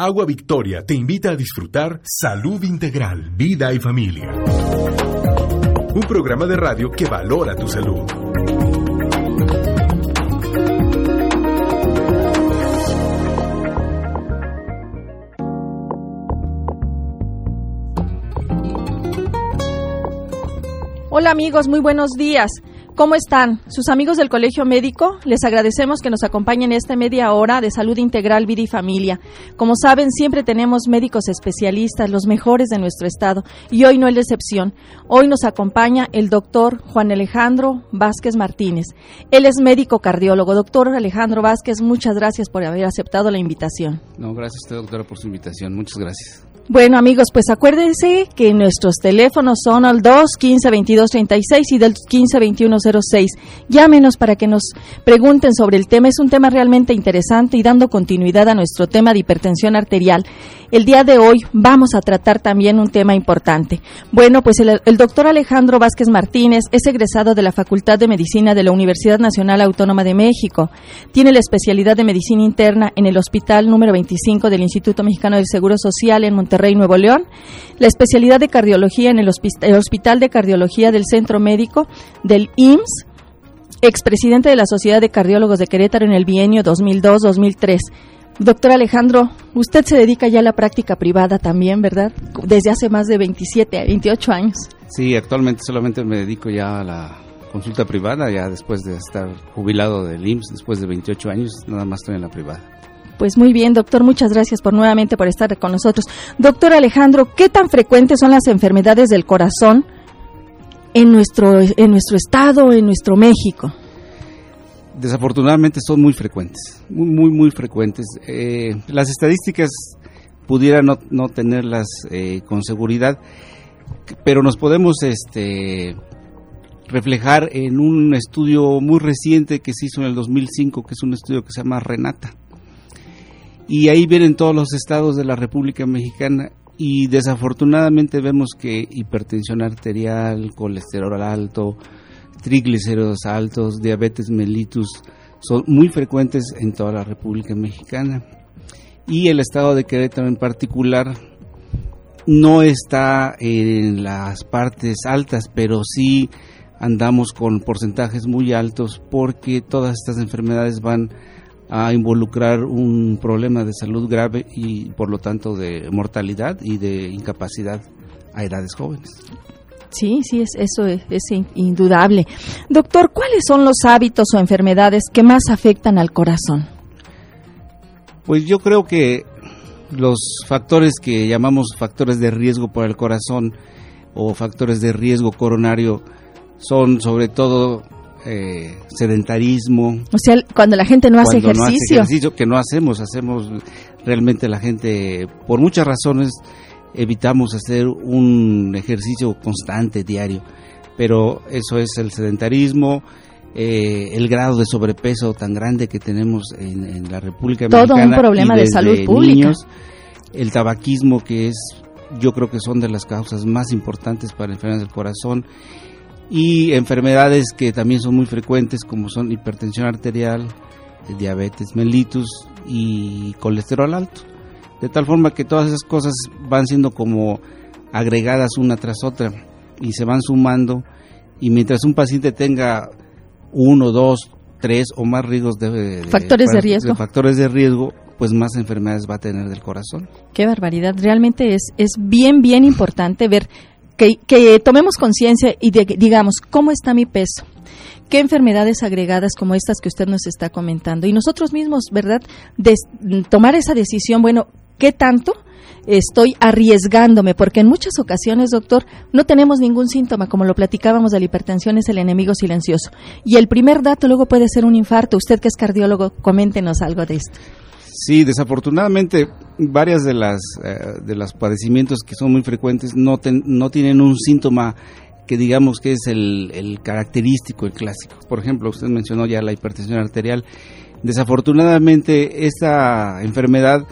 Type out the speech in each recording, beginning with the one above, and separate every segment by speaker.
Speaker 1: Agua Victoria te invita a disfrutar Salud Integral, Vida y Familia. Un programa de radio que valora tu salud.
Speaker 2: Hola amigos, muy buenos días. ¿Cómo están? Sus amigos del Colegio Médico, les agradecemos que nos acompañen esta media hora de salud integral, vida y familia. Como saben, siempre tenemos médicos especialistas, los mejores de nuestro estado, y hoy no es la excepción. Hoy nos acompaña el doctor Juan Alejandro Vázquez Martínez. Él es médico cardiólogo. Doctor Alejandro Vázquez, muchas gracias por haber aceptado la invitación.
Speaker 3: No, gracias a usted, doctora, por su invitación. Muchas gracias.
Speaker 2: Bueno, amigos, pues acuérdense que nuestros teléfonos son al 2 15 22 36 y del 15 21 06. Llámenos para que nos pregunten sobre el tema. Es un tema realmente interesante y dando continuidad a nuestro tema de hipertensión arterial. El día de hoy vamos a tratar también un tema importante. Bueno, pues el, el doctor Alejandro Vázquez Martínez es egresado de la Facultad de Medicina de la Universidad Nacional Autónoma de México. Tiene la especialidad de Medicina Interna en el Hospital número 25 del Instituto Mexicano del Seguro Social en Monterrey Rey Nuevo León, la especialidad de cardiología en el, Hospital de Cardiología del Centro Médico del IMSS, expresidente de la Sociedad de Cardiólogos de Querétaro en el bienio 2002-2003. Doctor Alejandro, usted se dedica ya a la práctica privada también, ¿verdad? Desde hace más de 27, 28 años.
Speaker 3: Sí, actualmente solamente me dedico ya a la consulta privada, ya después de estar jubilado del IMSS, después de 28 años, nada más estoy en la privada.
Speaker 2: Pues muy bien, doctor, muchas gracias por nuevamente por estar con nosotros. Doctor Alejandro, ¿qué tan frecuentes son las enfermedades del corazón en nuestro en nuestro estado, en nuestro México?
Speaker 3: Desafortunadamente son muy frecuentes, muy muy muy frecuentes. Eh, las estadísticas pudiera no, tenerlas eh, con seguridad, pero nos podemos este reflejar en un estudio muy reciente que se hizo en el 2005, que es un estudio que se llama Renata y ahí vienen todos los estados de la República Mexicana y desafortunadamente vemos que hipertensión arterial, colesterol alto, triglicéridos altos, diabetes mellitus son muy frecuentes en toda la República Mexicana. Y el estado de Querétaro en particular no está en las partes altas, pero sí andamos con porcentajes muy altos porque todas estas enfermedades van a involucrar un problema de salud grave y por lo tanto de mortalidad y de incapacidad a edades jóvenes.
Speaker 2: Sí, sí, es, eso es, indudable. Doctor, ¿cuáles son los hábitos o enfermedades que más afectan al corazón?
Speaker 3: Pues yo creo que los factores que llamamos factores de riesgo para el corazón o factores de riesgo coronario son sobre todo eh, sedentarismo.
Speaker 2: O sea, cuando la gente no hace ejercicio. No hace
Speaker 3: ejercicio, que no hacemos, hacemos realmente la gente, por muchas razones, evitamos hacer un ejercicio constante, diario. Pero eso es el sedentarismo, eh, el grado de sobrepeso tan grande que tenemos en, la República
Speaker 2: Todo
Speaker 3: Mexicana.
Speaker 2: un problema de salud pública.
Speaker 3: el tabaquismo, que es, yo creo que son de las causas más importantes para enfermedades del corazón y enfermedades que también son muy frecuentes como son hipertensión arterial, diabetes mellitus y colesterol alto. De tal forma que todas esas cosas van siendo como agregadas una tras otra y se van sumando y mientras un paciente tenga uno, dos, tres o más riesgos de,
Speaker 2: factores de, riesgo,
Speaker 3: factores de riesgo, pues más enfermedades va a tener del corazón.
Speaker 2: Qué barbaridad, realmente es es bien bien importante ver que, tomemos conciencia y digamos, ¿cómo está mi peso? ¿Qué enfermedades agregadas como estas que usted nos está comentando? Y nosotros mismos, ¿verdad? De, tomar esa decisión, bueno, ¿qué tanto? estoy arriesgándome, porque en muchas ocasiones, doctor, no tenemos ningún síntoma, como lo platicábamos de la hipertensión, es el enemigo silencioso. Y el primer dato luego puede ser un infarto. Usted que es cardiólogo, coméntenos algo de esto.
Speaker 3: Sí, desafortunadamente varias de las eh, de los padecimientos que son muy frecuentes no no tienen un síntoma que digamos que es el, el, característico, el clásico. Por ejemplo, usted mencionó ya la hipertensión arterial. Desafortunadamente esta enfermedad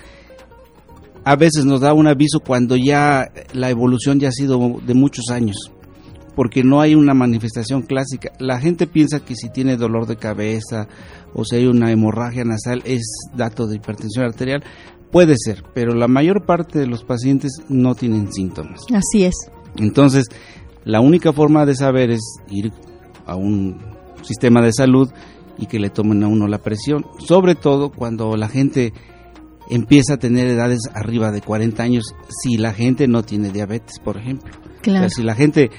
Speaker 3: a veces nos da un aviso cuando ya la evolución ya ha sido de muchos años porque no hay una manifestación clásica. La gente piensa que si tiene dolor de cabeza o si hay una hemorragia nasal es dato de hipertensión arterial, Puede ser, pero la mayor parte de los pacientes no tienen síntomas.
Speaker 2: Así es.
Speaker 3: Entonces, la única forma de saber es ir a un sistema de salud y que le tomen a uno la presión, sobre todo cuando la gente empieza a tener edades arriba de 40 años, si la gente no tiene diabetes, por ejemplo.
Speaker 2: Claro.
Speaker 3: si la gente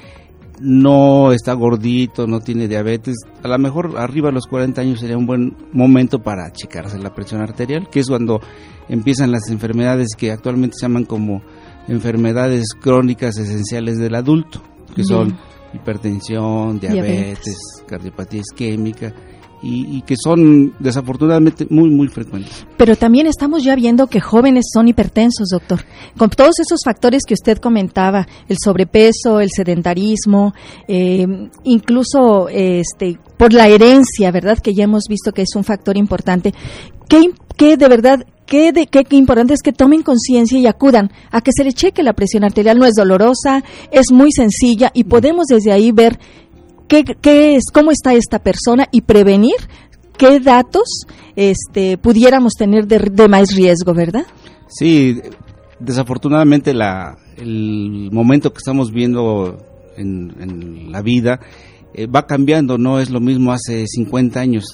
Speaker 3: no está gordito, no tiene diabetes, a lo mejor arriba de los 40 años sería un buen momento para checarse la presión arterial, que es cuando empiezan las enfermedades que actualmente se llaman como enfermedades crónicas esenciales del adulto, que son hipertensión, diabetes, cardiopatía isquémica, y, que son desafortunadamente muy, muy frecuentes.
Speaker 2: Pero también estamos ya viendo que jóvenes son hipertensos, doctor. Con todos esos factores que usted comentaba, el sobrepeso, el sedentarismo, eh, incluso este, por la herencia, ¿verdad? Que ya hemos visto que es un factor importante. ¿Qué, qué de verdad Qué, de, qué, importante es que tomen conciencia y acudan a que se le cheque la presión arterial. No es dolorosa, es muy sencilla y podemos desde ahí ver qué, es, cómo está esta persona y prevenir qué datos este, pudiéramos tener de, más riesgo, ¿verdad?
Speaker 3: Sí, desafortunadamente la, el momento que estamos viendo en, la vida va cambiando, no es lo mismo hace 50 años.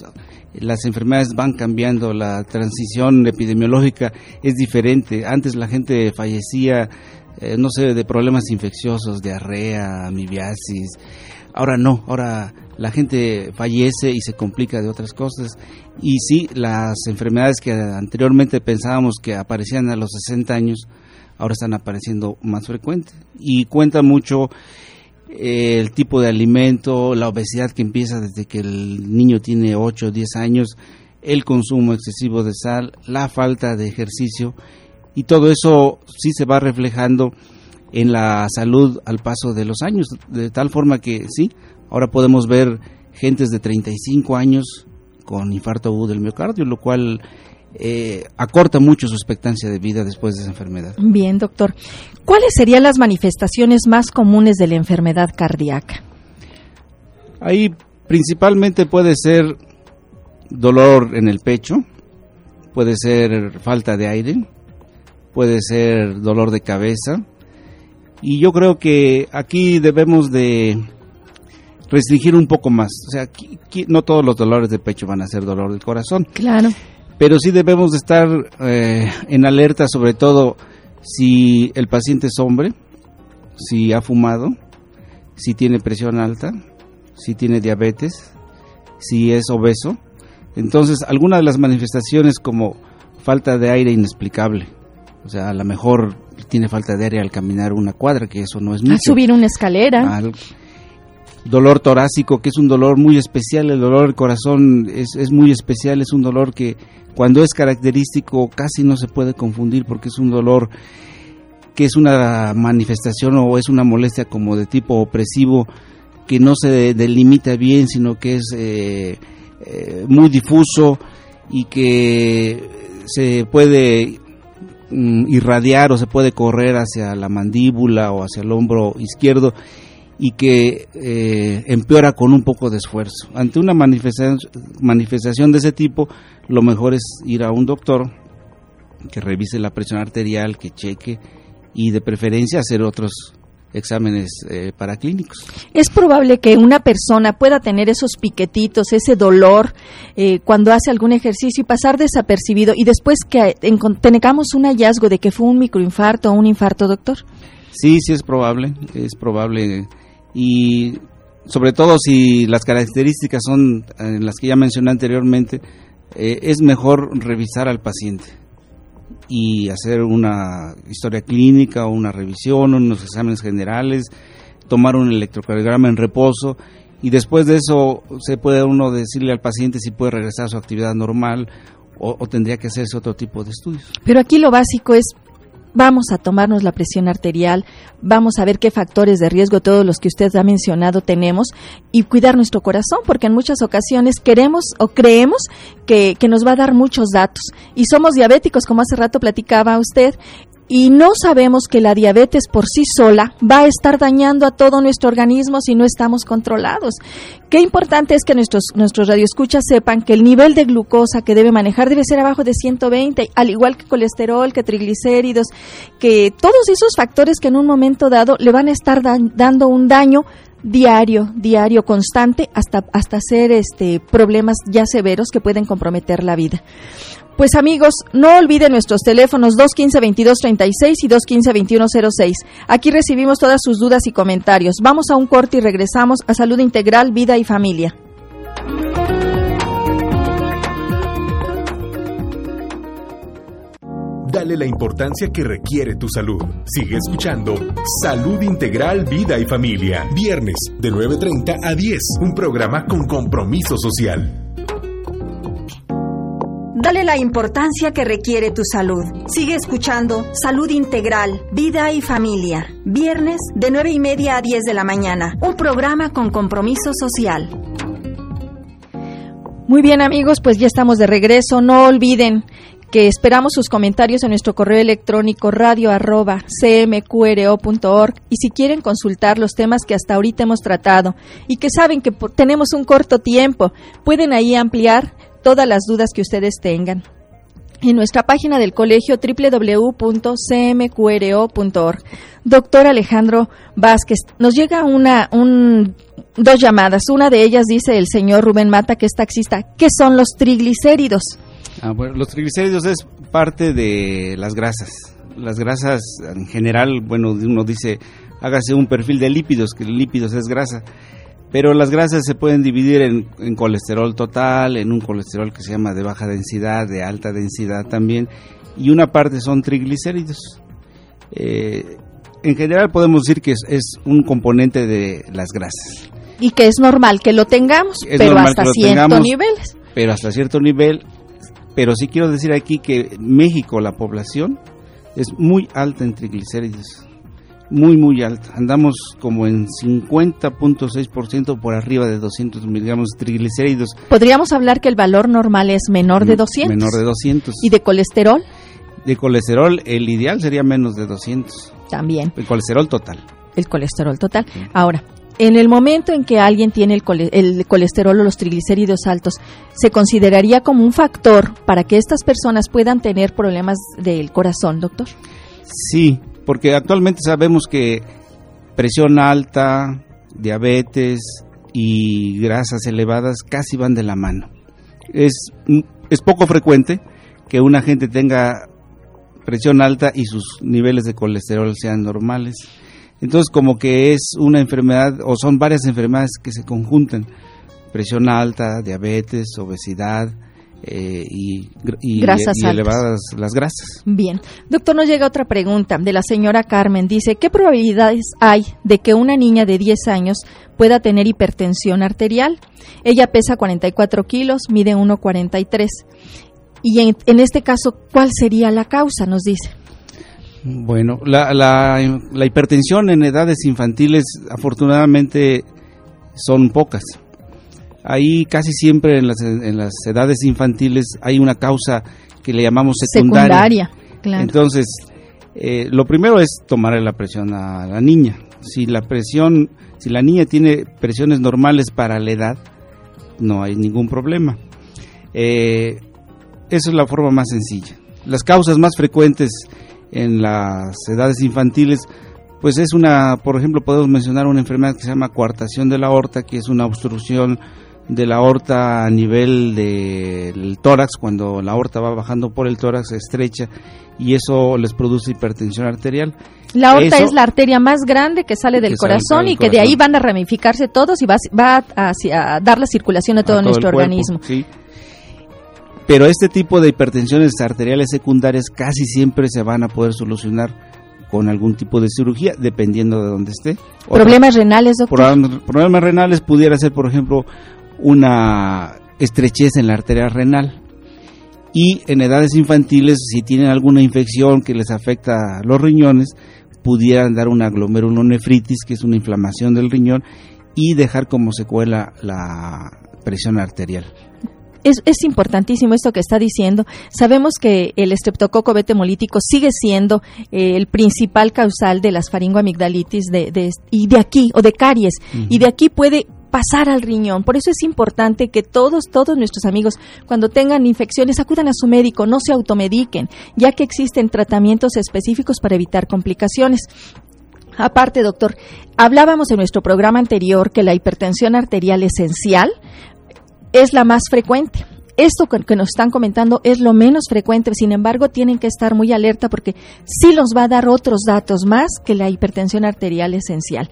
Speaker 3: Las enfermedades van cambiando, la transición epidemiológica es diferente. Antes la gente fallecía, eh, no sé, de problemas infecciosos, diarrea, amibiasis. Ahora no, ahora la gente fallece y se complica de otras cosas. Y sí, las enfermedades que anteriormente pensábamos que aparecían a los 60 años, ahora están apareciendo más frecuentes. Y cuenta mucho eh, el tipo de alimento, la obesidad que empieza desde que el niño tiene 8 o 10 años, el consumo excesivo de sal, la falta de ejercicio. Y todo eso sí se va reflejando en la salud al paso de los años, de tal forma que sí, ahora podemos ver gentes de 35 años con infarto agudo del miocardio, lo cual eh, acorta mucho su expectancia de vida después de esa enfermedad.
Speaker 2: Bien, doctor. ¿Cuáles serían las manifestaciones más comunes de la enfermedad cardíaca?
Speaker 3: Ahí principalmente puede ser dolor en el pecho, puede ser falta de aire, puede ser dolor de cabeza, y yo creo que aquí debemos de restringir un poco más. O sea, no todos los dolores de pecho van a ser dolor del corazón.
Speaker 2: Claro.
Speaker 3: Pero sí debemos de estar eh, en alerta, sobre todo si el paciente es hombre, si ha fumado, si tiene presión alta, si tiene diabetes, si es obeso. Entonces, algunas de las manifestaciones como falta de aire inexplicable, o sea, a lo mejor tiene falta de aire al caminar una cuadra, que eso no es mucho.
Speaker 2: Subir una escalera.
Speaker 3: Dolor torácico, que es un dolor muy especial, el dolor del corazón es, es muy especial, es un dolor que cuando es característico casi no se puede confundir porque es un dolor que es una manifestación o es una molestia como de tipo opresivo que no se delimita bien, sino que es eh, eh, muy difuso y que se puede Mm, irradiar o se puede correr hacia la mandíbula o hacia el hombro izquierdo y que eh, empeora con un poco de esfuerzo. Ante una manifestación, manifestación de ese tipo, lo mejor es ir a un doctor que revise la presión arterial, que cheque y de preferencia hacer otros exámenes eh, paraclínicos.
Speaker 2: Es probable que una persona pueda tener esos piquetitos, ese dolor eh, cuando hace algún ejercicio y pasar desapercibido y después que tengamos un hallazgo de que fue un microinfarto o un infarto, doctor.
Speaker 3: Sí, sí es probable, es probable y sobre todo si las características son eh, las que ya mencioné anteriormente, es mejor revisar al paciente y hacer una historia clínica una revisión, unos exámenes generales, tomar un electrocardiograma en reposo y después de eso se puede uno decirle al paciente si puede regresar a su actividad normal o, o, tendría que hacerse otro tipo de estudios.
Speaker 2: Pero aquí lo básico es vamos a tomarnos la presión arterial, vamos a ver qué factores de riesgo, todos los que usted ha mencionado, tenemos y cuidar nuestro corazón, porque en muchas ocasiones queremos o creemos que, que nos va a dar muchos datos. Y somos diabéticos, como hace rato platicaba usted, y no sabemos que la diabetes por sí sola va a estar dañando a todo nuestro organismo si no estamos controlados. Qué importante es que nuestros, nuestros radioescuchas sepan que el nivel de glucosa que debe manejar debe ser abajo de 120, al igual que colesterol, que triglicéridos, que todos esos factores que en un momento dado le van a estar dando un daño diario, diario, constante, hasta, hasta hacer este, problemas ya severos que pueden comprometer la vida. Pues amigos, no olviden nuestros teléfonos 215-2236 y 215-2106. Aquí recibimos todas sus dudas y comentarios. Vamos a un corte y regresamos a Salud Integral, Vida y Familia.
Speaker 1: Dale la importancia que requiere tu salud. Sigue escuchando Salud Integral, Vida y Familia. Viernes de 9.30 a 10. Un programa con compromiso social.
Speaker 4: Dale la importancia que requiere tu salud. Sigue escuchando Salud Integral, Vida y Familia. Viernes de 9 y media a 10 de la mañana. Un programa con compromiso social.
Speaker 2: Muy bien amigos, pues ya estamos de regreso. No olviden que esperamos sus comentarios en nuestro correo electrónico radio arroba cmqro.org y si quieren consultar los temas que hasta ahorita hemos tratado y que saben que tenemos un corto tiempo, pueden ahí ampliar todas las dudas que ustedes tengan. En nuestra página del colegio www.cmqro.org. Doctor Alejandro Vázquez, nos llega una, un, dos llamadas. Una de ellas dice el señor Rubén Mata, que es taxista. ¿Qué son los triglicéridos?
Speaker 3: Ah, bueno, los triglicéridos es parte de las grasas. Las grasas en general, bueno, uno dice, hágase un perfil de lípidos, que lípidos es grasa. Pero las grasas se pueden dividir en, colesterol total, en un colesterol que se llama de baja densidad, de alta densidad también, y una parte son triglicéridos. Eh, en general podemos decir que es, un componente de las grasas.
Speaker 2: Y que es normal que lo tengamos, pero hasta cierto nivel.
Speaker 3: Pero hasta cierto nivel. Pero sí quiero decir aquí que México, la población, es muy alta en triglicéridos muy, muy alta. Andamos como en 50.6% por arriba de 200 miligramos de triglicéridos.
Speaker 2: ¿Podríamos hablar que el valor normal es menor de 200?
Speaker 3: Menor de 200.
Speaker 2: ¿Y de colesterol?
Speaker 3: De colesterol, el ideal sería menos de 200.
Speaker 2: También.
Speaker 3: El colesterol total.
Speaker 2: El colesterol total. Ahora, en el momento en que alguien tiene el, el, colesterol o los triglicéridos altos, ¿se consideraría como un factor para que estas personas puedan tener problemas del corazón, doctor?
Speaker 3: Sí, porque actualmente sabemos que presión alta, diabetes y grasas elevadas casi van de la mano. Es, es poco frecuente que una gente tenga presión alta y sus niveles de colesterol sean normales. Entonces como que es una enfermedad o son varias enfermedades que se conjuntan. Presión alta, diabetes, obesidad, eh, y, elevadas las grasas.
Speaker 2: Bien. Doctor, nos llega otra pregunta de la señora Carmen. Dice, ¿qué probabilidades hay de que una niña de 10 años pueda tener hipertensión arterial? Ella pesa 44 kilos, mide 1,43. Y en, en, este caso, ¿cuál sería la causa? Nos dice.
Speaker 3: Bueno, la, la, la hipertensión en edades infantiles afortunadamente son pocas ahí casi siempre en las, en las edades infantiles hay una causa que le llamamos secundaria. Entonces, eh, lo primero es tomarle la presión a la niña. Si la presión, si la niña tiene presiones normales para la edad, no hay ningún problema. Eh, esa es la forma más sencilla. Las causas más frecuentes en las edades infantiles, pues es una, por ejemplo, podemos mencionar una enfermedad que se llama coartación de la aorta, que es una obstrucción de la aorta a nivel del tórax, cuando la aorta va bajando por el tórax se estrecha y eso les produce hipertensión arterial.
Speaker 2: La aorta es la arteria más grande que sale del corazón y que de ahí van a ramificarse todos y va, va a, dar la circulación a todo, nuestro organismo.
Speaker 3: Pero este tipo de hipertensiones arteriales secundarias casi siempre se van a poder solucionar con algún tipo de cirugía, dependiendo de dónde esté.
Speaker 2: ¿Problemas renales, doctor?
Speaker 3: Problemas renales pudiera ser, por ejemplo, una estrechez en la arteria renal. Y en edades infantiles, si tienen alguna infección que les afecta los riñones, pudieran dar una glomerulonefritis, que es una inflamación del riñón, y dejar como secuela la presión arterial.
Speaker 2: es, es, importantísimo esto que está diciendo. Sabemos que el estreptococo betemolítico sigue siendo eh, el principal causal de las faringoamigdalitis de, de, y de aquí, o de caries, y de aquí puede pasar al riñón. Por eso es importante que todos, todos nuestros amigos, cuando tengan infecciones, acudan a su médico, no se automediquen, ya que existen tratamientos específicos para evitar complicaciones. Aparte, doctor, hablábamos en nuestro programa anterior que la hipertensión arterial esencial es la más frecuente. Esto que nos están comentando es lo menos frecuente, sin embargo, tienen que estar muy alerta porque sí los va a dar otros datos más que la hipertensión arterial esencial.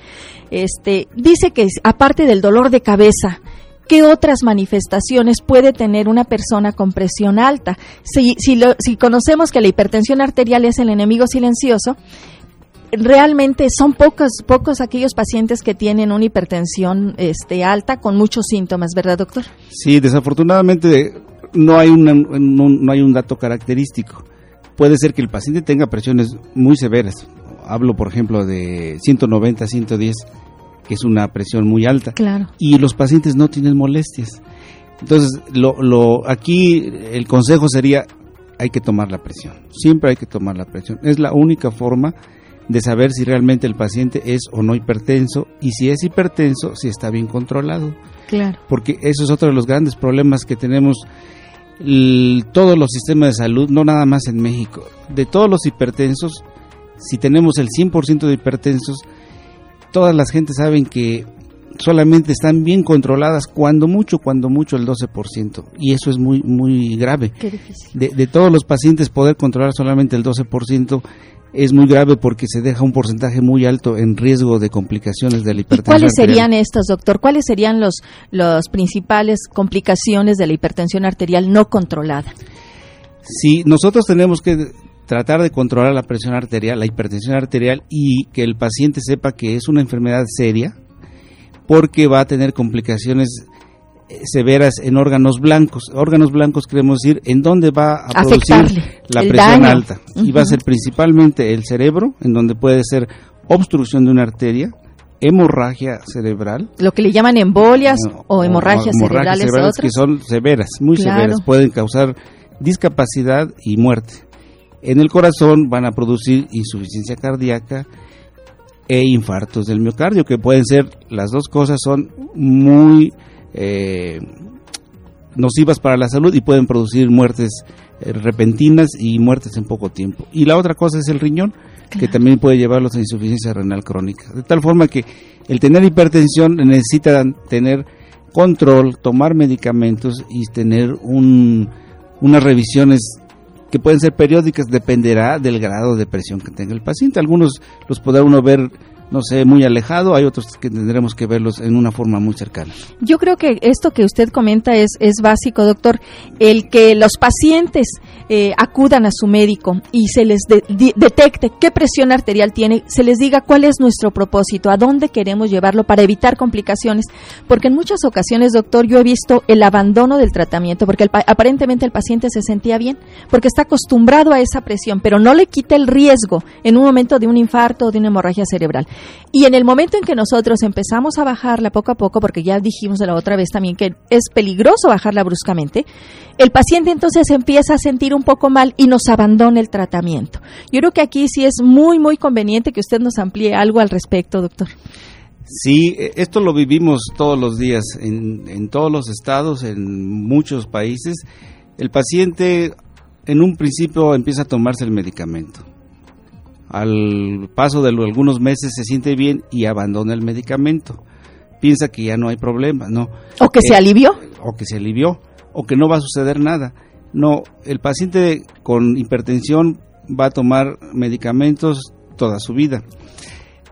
Speaker 2: Este, dice que aparte del dolor de cabeza, ¿qué otras manifestaciones puede tener una persona con presión alta? Si, si, si conocemos que la hipertensión arterial es el enemigo silencioso, realmente son pocos, pocos aquellos pacientes que tienen una hipertensión este, alta con muchos síntomas, ¿verdad, doctor?
Speaker 3: Sí, desafortunadamente no hay, no, hay un dato característico. Puede ser que el paciente tenga presiones muy severas. Hablo, por ejemplo, de 190, 110, que es una presión muy alta.
Speaker 2: Claro.
Speaker 3: Y los pacientes no tienen molestias. Entonces, lo, lo, aquí el consejo sería, hay que tomar la presión. Siempre hay que tomar la presión. Es la única forma de saber si realmente el paciente es o no hipertenso y si es hipertenso, si está bien controlado.
Speaker 2: Claro.
Speaker 3: Porque eso es otro de los grandes problemas que tenemos todos los sistemas de salud, no nada más en México. De todos los hipertensos, si tenemos el 100% de hipertensos, todas las gentes saben que solamente están bien controladas cuando mucho, cuando mucho el 12%. Y eso es muy, muy grave.
Speaker 2: Qué difícil.
Speaker 3: De, de todos los pacientes poder controlar solamente el 12% es muy grave porque se deja un porcentaje muy alto en riesgo de complicaciones de la hipertensión.
Speaker 2: ¿Cuáles serían estas, doctor? ¿Cuáles serían los las principales complicaciones de la hipertensión arterial no controlada?
Speaker 3: Sí, nosotros tenemos que tratar de controlar la presión arterial, la hipertensión arterial y que el paciente sepa que es una enfermedad seria porque va a tener complicaciones severas en órganos blancos. Órganos blancos queremos decir en dónde va a producir la presión alta. Y va a ser principalmente el cerebro, en donde puede ser obstrucción de una arteria, hemorragia cerebral.
Speaker 2: Lo que le llaman embolias o, hemorragias, cerebrales,
Speaker 3: que son severas, muy severas, pueden causar discapacidad y muerte. En el corazón van a producir insuficiencia cardíaca e infartos del miocardio, que pueden ser, las dos cosas son muy eh, nocivas para la salud y pueden producir muertes eh, repentinas y muertes en poco tiempo. Y la otra cosa es el riñón, que también puede llevarlos a insuficiencia renal crónica. De tal forma que el tener hipertensión necesita tener control, tomar medicamentos y tener un, unas revisiones que pueden ser periódicas, dependerá del grado de presión que tenga el paciente. Algunos los podrá uno ver no sé, muy alejado, hay otros que tendremos que verlos en una forma muy cercana.
Speaker 2: Yo creo que esto que usted comenta es, es básico, doctor, el que los pacientes eh, acudan a su médico y se les detecte qué presión arterial tiene, se les diga cuál es nuestro propósito, a dónde queremos llevarlo para evitar complicaciones, porque en muchas ocasiones, doctor, yo he visto el abandono del tratamiento, porque aparentemente el paciente se sentía bien, porque está acostumbrado a esa presión, pero no le quita el riesgo en un momento de un infarto o de una hemorragia cerebral. Y en el momento en que nosotros empezamos a bajarla poco a poco, porque ya dijimos de la otra vez también que es peligroso bajarla bruscamente, el paciente entonces empieza a sentir un poco mal y nos abandona el tratamiento. Yo creo que aquí sí es muy, muy conveniente que usted nos amplíe algo al respecto, doctor.
Speaker 3: Sí, e, esto lo vivimos todos los días en, en todos los estados, en muchos países. El paciente en un principio empieza a tomarse el medicamento al paso de algunos meses se siente bien y abandona el medicamento. Piensa que ya no hay problema, ¿no?
Speaker 2: O que se eh, alivió.
Speaker 3: O que se alivió, o que no va a suceder nada. No, el paciente con hipertensión va a tomar medicamentos toda su vida.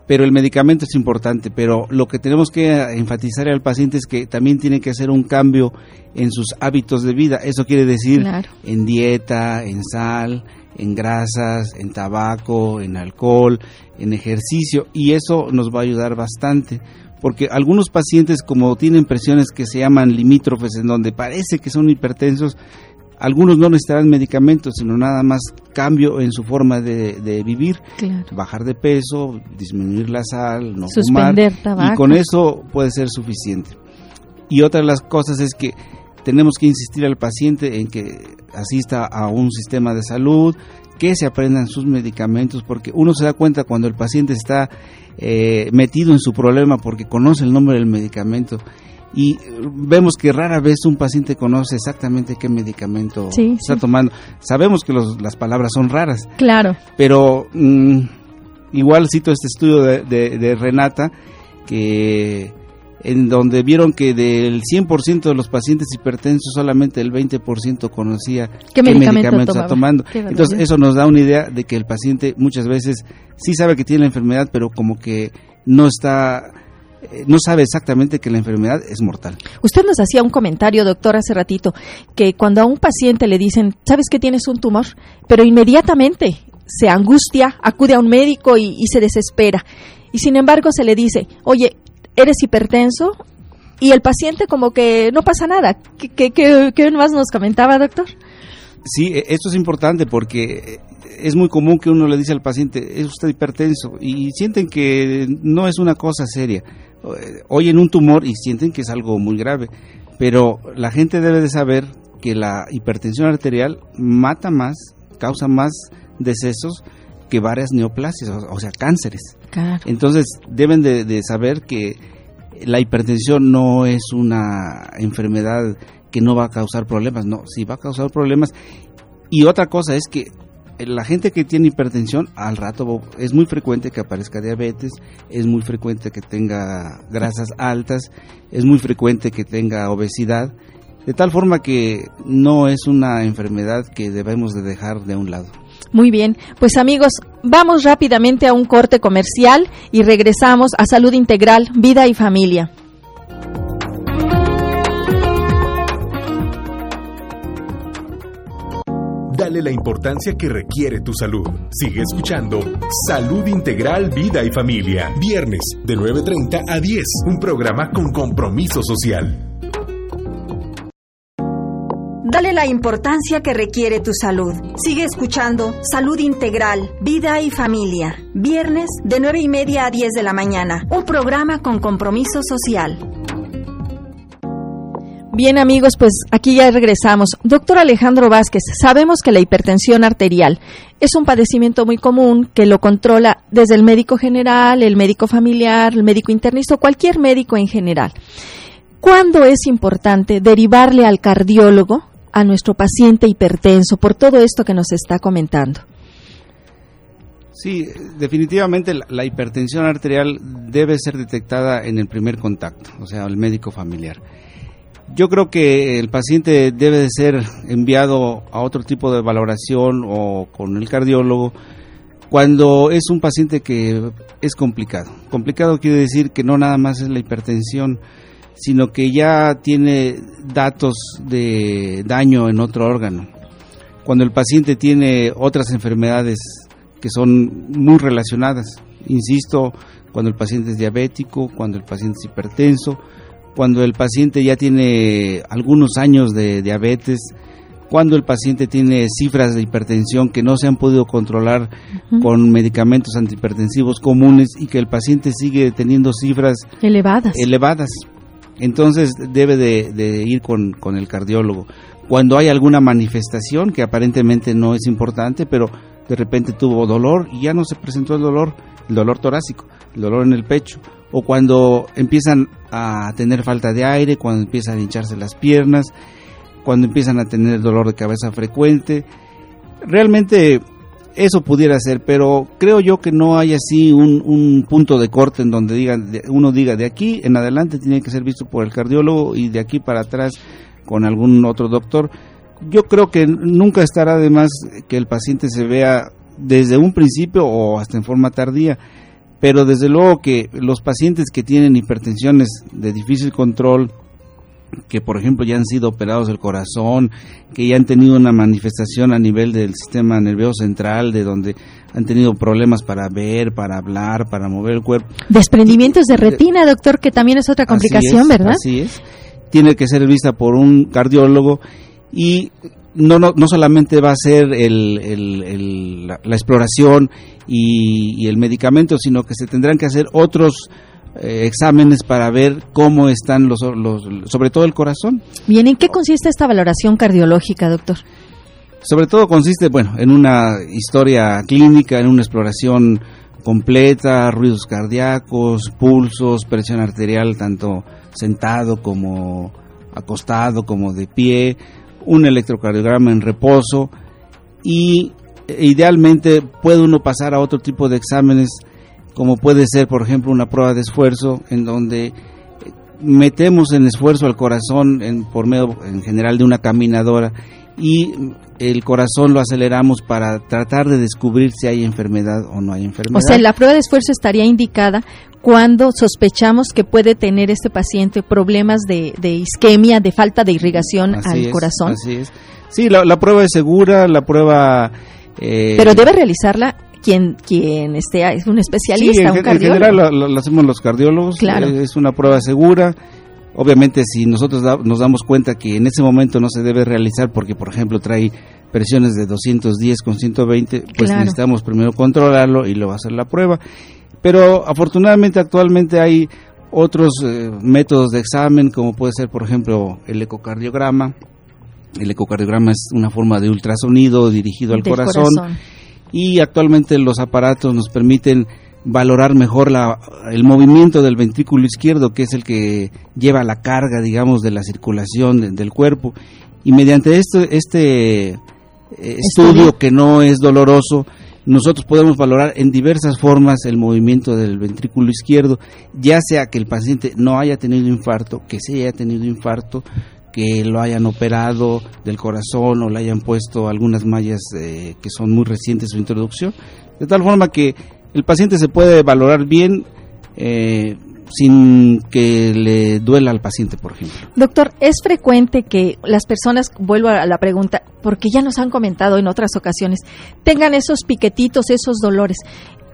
Speaker 3: Pero el medicamento es importante, pero lo que tenemos que enfatizar al paciente es que también tiene que hacer un cambio en sus hábitos de vida. Eso quiere decir en dieta, en sal, en grasas, en tabaco, en alcohol, en ejercicio y eso nos va a ayudar bastante porque algunos pacientes como tienen presiones que se llaman limítrofes en donde parece que son hipertensos, algunos no necesitarán medicamentos, sino nada más cambio en su forma de, vivir, bajar de peso, disminuir la sal, no fumar, y con eso puede ser suficiente. Y otra de las cosas es que tenemos que insistir al paciente en que asista a un sistema de salud, que se aprendan sus medicamentos, porque uno se da cuenta cuando el paciente está eh, metido en su problema porque conoce el nombre del medicamento y vemos que rara vez un paciente conoce exactamente qué medicamento está tomando. Sabemos que las palabras son raras.
Speaker 2: Claro.
Speaker 3: Pero mm, igual cito este estudio de Renata que en donde vieron que del 100% de los pacientes hipertensos solamente el 20% conocía
Speaker 2: qué, medicamento, está
Speaker 3: tomando. Entonces eso nos da una idea de que el paciente muchas veces sí sabe que tiene la enfermedad, pero como que no está eh, no sabe exactamente que la enfermedad es mortal.
Speaker 2: Usted nos hacía un comentario, doctor, hace ratito, que cuando a un paciente le dicen, sabes que tienes un tumor, pero inmediatamente se angustia, acude a un médico y, y se desespera. Y sin embargo se le dice, oye, eres hipertenso y el paciente como que no pasa nada. ¿Qué, qué, más nos comentaba, doctor?
Speaker 3: Sí, e, esto es importante porque es muy común que uno le dice al paciente, es usted hipertenso, y sienten que no es una cosa seria. Oyen un tumor y sienten que es algo muy grave, pero la gente debe de saber que la hipertensión arterial mata más, causa más decesos que varias neoplasias, o, sea, cánceres. Entonces, deben de, saber que la hipertensión no es una enfermedad que no va a causar problemas, no, sí va a causar problemas. Y otra cosa es que la gente que tiene hipertensión al rato es muy frecuente que aparezca diabetes, es muy frecuente que tenga grasas altas, es muy frecuente que tenga obesidad, de tal forma que no es una enfermedad que debemos de dejar de un lado.
Speaker 2: Muy bien, pues amigos, vamos rápidamente a un corte comercial y regresamos a Salud Integral, Vida y Familia.
Speaker 1: Dale la importancia que requiere tu salud. Sigue escuchando Salud Integral, Vida y Familia. Viernes de 9.30 a 10. Un programa con compromiso social.
Speaker 4: Dale la importancia que requiere tu salud. Sigue escuchando Salud Integral, Vida y Familia. Viernes de 9 y media a 10 de la mañana. Un programa con compromiso social.
Speaker 2: Bien amigos, pues aquí ya regresamos. Doctor Alejandro Vázquez, sabemos que la hipertensión arterial es un padecimiento muy común que lo controla desde el médico general, el médico familiar, el médico internista cualquier médico en general. ¿Cuándo es importante derivarle al cardiólogo a nuestro paciente hipertenso por todo esto que nos está comentando?
Speaker 3: Sí, definitivamente la, hipertensión arterial debe ser detectada en el primer contacto, o sea, el médico familiar. Yo creo que el paciente debe de ser enviado a otro tipo de valoración o con el cardiólogo cuando es un paciente que es complicado. Complicado quiere decir que no nada más es la hipertensión, sino que ya tiene datos de daño en otro órgano. Cuando el paciente tiene otras enfermedades que son muy relacionadas, insisto, cuando el paciente es diabético, cuando el paciente es hipertenso, cuando el paciente ya tiene algunos años de diabetes, cuando el paciente tiene cifras de hipertensión que no se han podido controlar con medicamentos antihipertensivos comunes y que el paciente sigue teniendo cifras
Speaker 2: elevadas.
Speaker 3: elevadas entonces debe de, ir con, con, el cardiólogo. Cuando hay alguna manifestación que aparentemente no es importante, pero de repente tuvo dolor y ya no se presentó el dolor, el dolor torácico, el dolor en el pecho, o cuando empiezan a tener falta de aire, cuando empiezan a hincharse las piernas, cuando empiezan a tener dolor de cabeza frecuente. Realmente eso pudiera ser, pero creo yo que no hay así un, punto de corte en donde digan, uno diga de aquí en adelante tiene que ser visto por el cardiólogo y de aquí para atrás con algún otro doctor. Yo creo que nunca estará de más que el paciente se vea desde un principio o hasta en forma tardía, pero desde luego que los pacientes que tienen hipertensiones de difícil control, que por ejemplo ya han sido operados del corazón, que ya han tenido una manifestación a nivel del sistema nervioso central, de donde han tenido problemas para ver, para hablar, para mover el cuerpo.
Speaker 2: Desprendimientos de retina, doctor, que también es otra complicación, ¿verdad?
Speaker 3: Así es. Tiene que ser vista por un cardiólogo y no, no, no solamente va a ser el, la, exploración y, y el medicamento, sino que se tendrán que hacer otros eh, exámenes para ver cómo están los, los, sobre todo el corazón.
Speaker 2: Bien, ¿en qué consiste esta valoración cardiológica, doctor?
Speaker 3: Sobre todo consiste, bueno, en una historia clínica, en una exploración completa, ruidos cardíacos, pulsos, presión arterial, tanto sentado como acostado, como de pie, un electrocardiograma en reposo y e, idealmente puede uno pasar a otro tipo de exámenes como puede ser por ejemplo una prueba de esfuerzo en donde eh, metemos en esfuerzo al corazón en, por medio en general de una caminadora y el corazón lo aceleramos para tratar de descubrir si hay enfermedad o no hay enfermedad.
Speaker 2: O sea, la prueba de esfuerzo estaría indicada cuando sospechamos que puede tener este paciente problemas de, isquemia, de falta de irrigación al corazón.
Speaker 3: Así es. Sí, la, prueba es segura, la prueba...
Speaker 2: Eh, Pero debe realizarla quien quien esté es un especialista,
Speaker 3: un cardiólogo. En general lo, hacemos los cardiólogos. Claro. Es una prueba segura. Obviamente, si nosotros nos damos cuenta que en ese momento no se debe realizar porque, por ejemplo, trae presiones de 210 con 120, pues necesitamos primero controlarlo y luego hacer la prueba. Pero afortunadamente actualmente hay otros eh, métodos de examen, como puede ser, por ejemplo, el ecocardiograma. El ecocardiograma es una forma de ultrasonido dirigido al corazón, y actualmente los aparatos nos permiten valorar mejor la, el movimiento del ventrículo izquierdo, que es el que lleva la carga, digamos, de la circulación del cuerpo. Y mediante esto, este eh, estudio que no es doloroso, nosotros podemos valorar en diversas formas el movimiento del ventrículo izquierdo, ya sea que el paciente no haya tenido infarto, que sí haya tenido infarto, que lo hayan operado del corazón o le hayan puesto algunas mallas eh, que son muy recientes su introducción, de tal forma que el paciente se puede valorar bien eh, sin que le duela al paciente, por ejemplo.
Speaker 2: Doctor, es frecuente que las personas, vuelvo a la pregunta, porque ya nos han comentado en otras ocasiones, tengan esos piquetitos, esos dolores.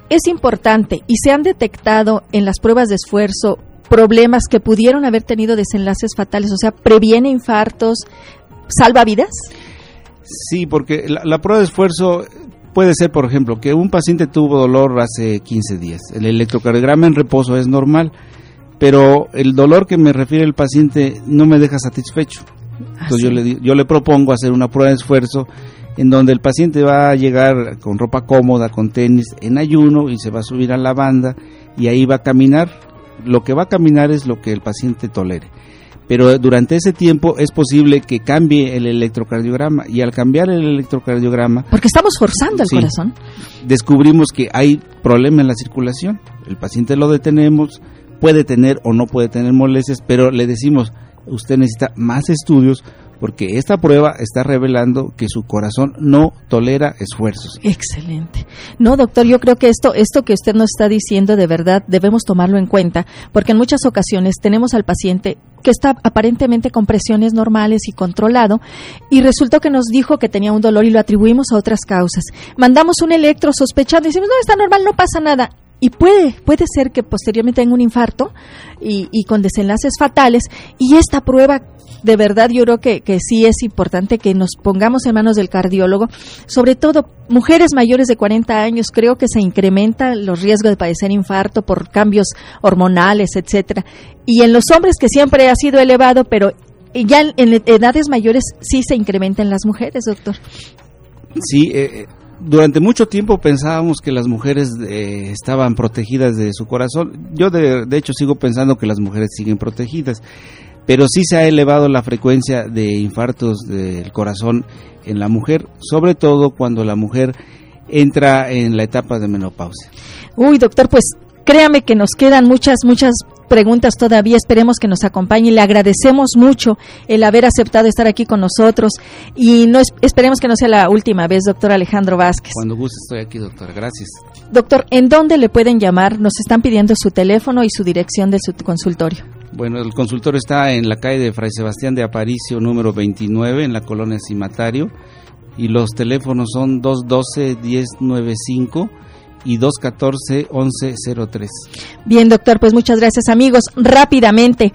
Speaker 2: Es importante y se han detectado en las pruebas de esfuerzo problemas que pudieron haber tenido desenlaces fatales, o sea, previene infartos, salva vidas.
Speaker 3: Sí, porque la prueba de esfuerzo puede ser, por ejemplo, que un paciente tuvo dolor hace 15 días. El electrocardiograma en reposo es normal, pero el dolor que me refiere el paciente no me deja satisfecho. Entonces yo, le, yo le propongo hacer una prueba de esfuerzo en donde el paciente va a llegar con ropa cómoda, con tenis, en ayuno y se va a subir a la banda y ahí va a caminar. Lo que va a caminar es lo que el paciente tolere. Pero durante ese tiempo es posible que cambie el electrocardiograma y al cambiar el electrocardiograma
Speaker 2: porque estamos forzando el corazón.
Speaker 3: Descubrimos que hay problema en la circulación. El paciente lo detenemos puede tener o no puede tener molestias pero le decimos usted necesita más estudios porque esta prueba está revelando que su corazón no tolera esfuerzos.
Speaker 2: Excelente. No, doctor, yo creo que esto, esto que usted nos está diciendo de verdad debemos tomarlo en cuenta, porque en muchas ocasiones tenemos al paciente que está aparentemente con presiones normales y controlado, y resultó que nos dijo que tenía un dolor y lo atribuimos a otras causas. Mandamos un electro sospechando y decimos, no, está normal, no pasa nada y puede, puede ser que posteriormente tenga un infarto y, y, con desenlaces fatales. Y esta prueba de verdad yo creo que, que sí es importante que nos pongamos en manos del cardiólogo, sobre todo mujeres mayores de 40 años, creo que se incrementan los riesgos de padecer infarto por cambios hormonales, etcétera. Y en los hombres que siempre ha sido elevado, pero ya en, edades mayores sí se incrementa en las mujeres, doctor.
Speaker 3: Sí, eh, eh, durante mucho tiempo pensábamos que las mujeres eh, estaban protegidas de su corazón. Yo de, de, hecho sigo pensando que las mujeres siguen protegidas pero sí se ha elevado la frecuencia de infartos del corazón en la mujer, sobre todo cuando la mujer entra en la etapa de menopausia.
Speaker 2: Uy, doctor, pues créame que nos quedan muchas, muchas preguntas todavía. Esperemos que nos acompañe. Le agradecemos mucho el haber aceptado estar aquí con nosotros y no esperemos que no sea la última vez, doctor Alejandro Vázquez.
Speaker 3: Cuando guste estoy aquí, doctor. Gracias.
Speaker 2: Doctor, ¿en dónde le pueden llamar? Nos están pidiendo su teléfono y su dirección de su consultorio.
Speaker 3: Bueno, el consultorio está en la calle de Fray Sebastián de Aparicio, número 29, en la colonia Cimatario. Y los teléfonos son 212-1095 y 214-1103.
Speaker 2: Bien, doctor, pues muchas gracias, amigos. Rápidamente.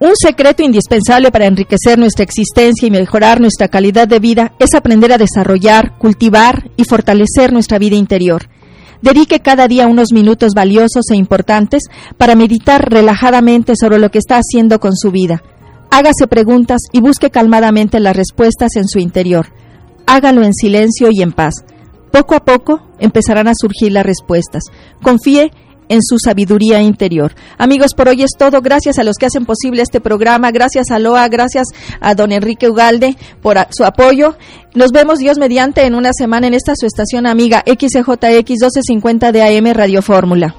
Speaker 2: Un secreto indispensable para enriquecer nuestra existencia y mejorar nuestra calidad de vida es aprender a desarrollar, cultivar y fortalecer nuestra vida interior. Dedique cada día unos minutos valiosos e importantes para meditar relajadamente sobre lo que está haciendo con su vida. Hágase preguntas y busque calmadamente las respuestas en su interior. Hágalo en silencio y en paz. Poco a poco empezarán a surgir las respuestas. Confíe en su sabiduría interior. Amigos, por hoy es todo. Gracias a los que hacen posible este programa. Gracias a Loa, gracias a don Enrique Ugalde por su apoyo. Nos vemos Dios mediante en una semana en esta su estación amiga XJX 1250 de AM Radio Fórmula.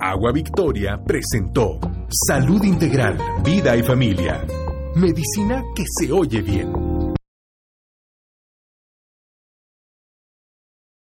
Speaker 1: Agua Victoria presentó Salud Integral, Vida y Familia. Medicina que se oye bien.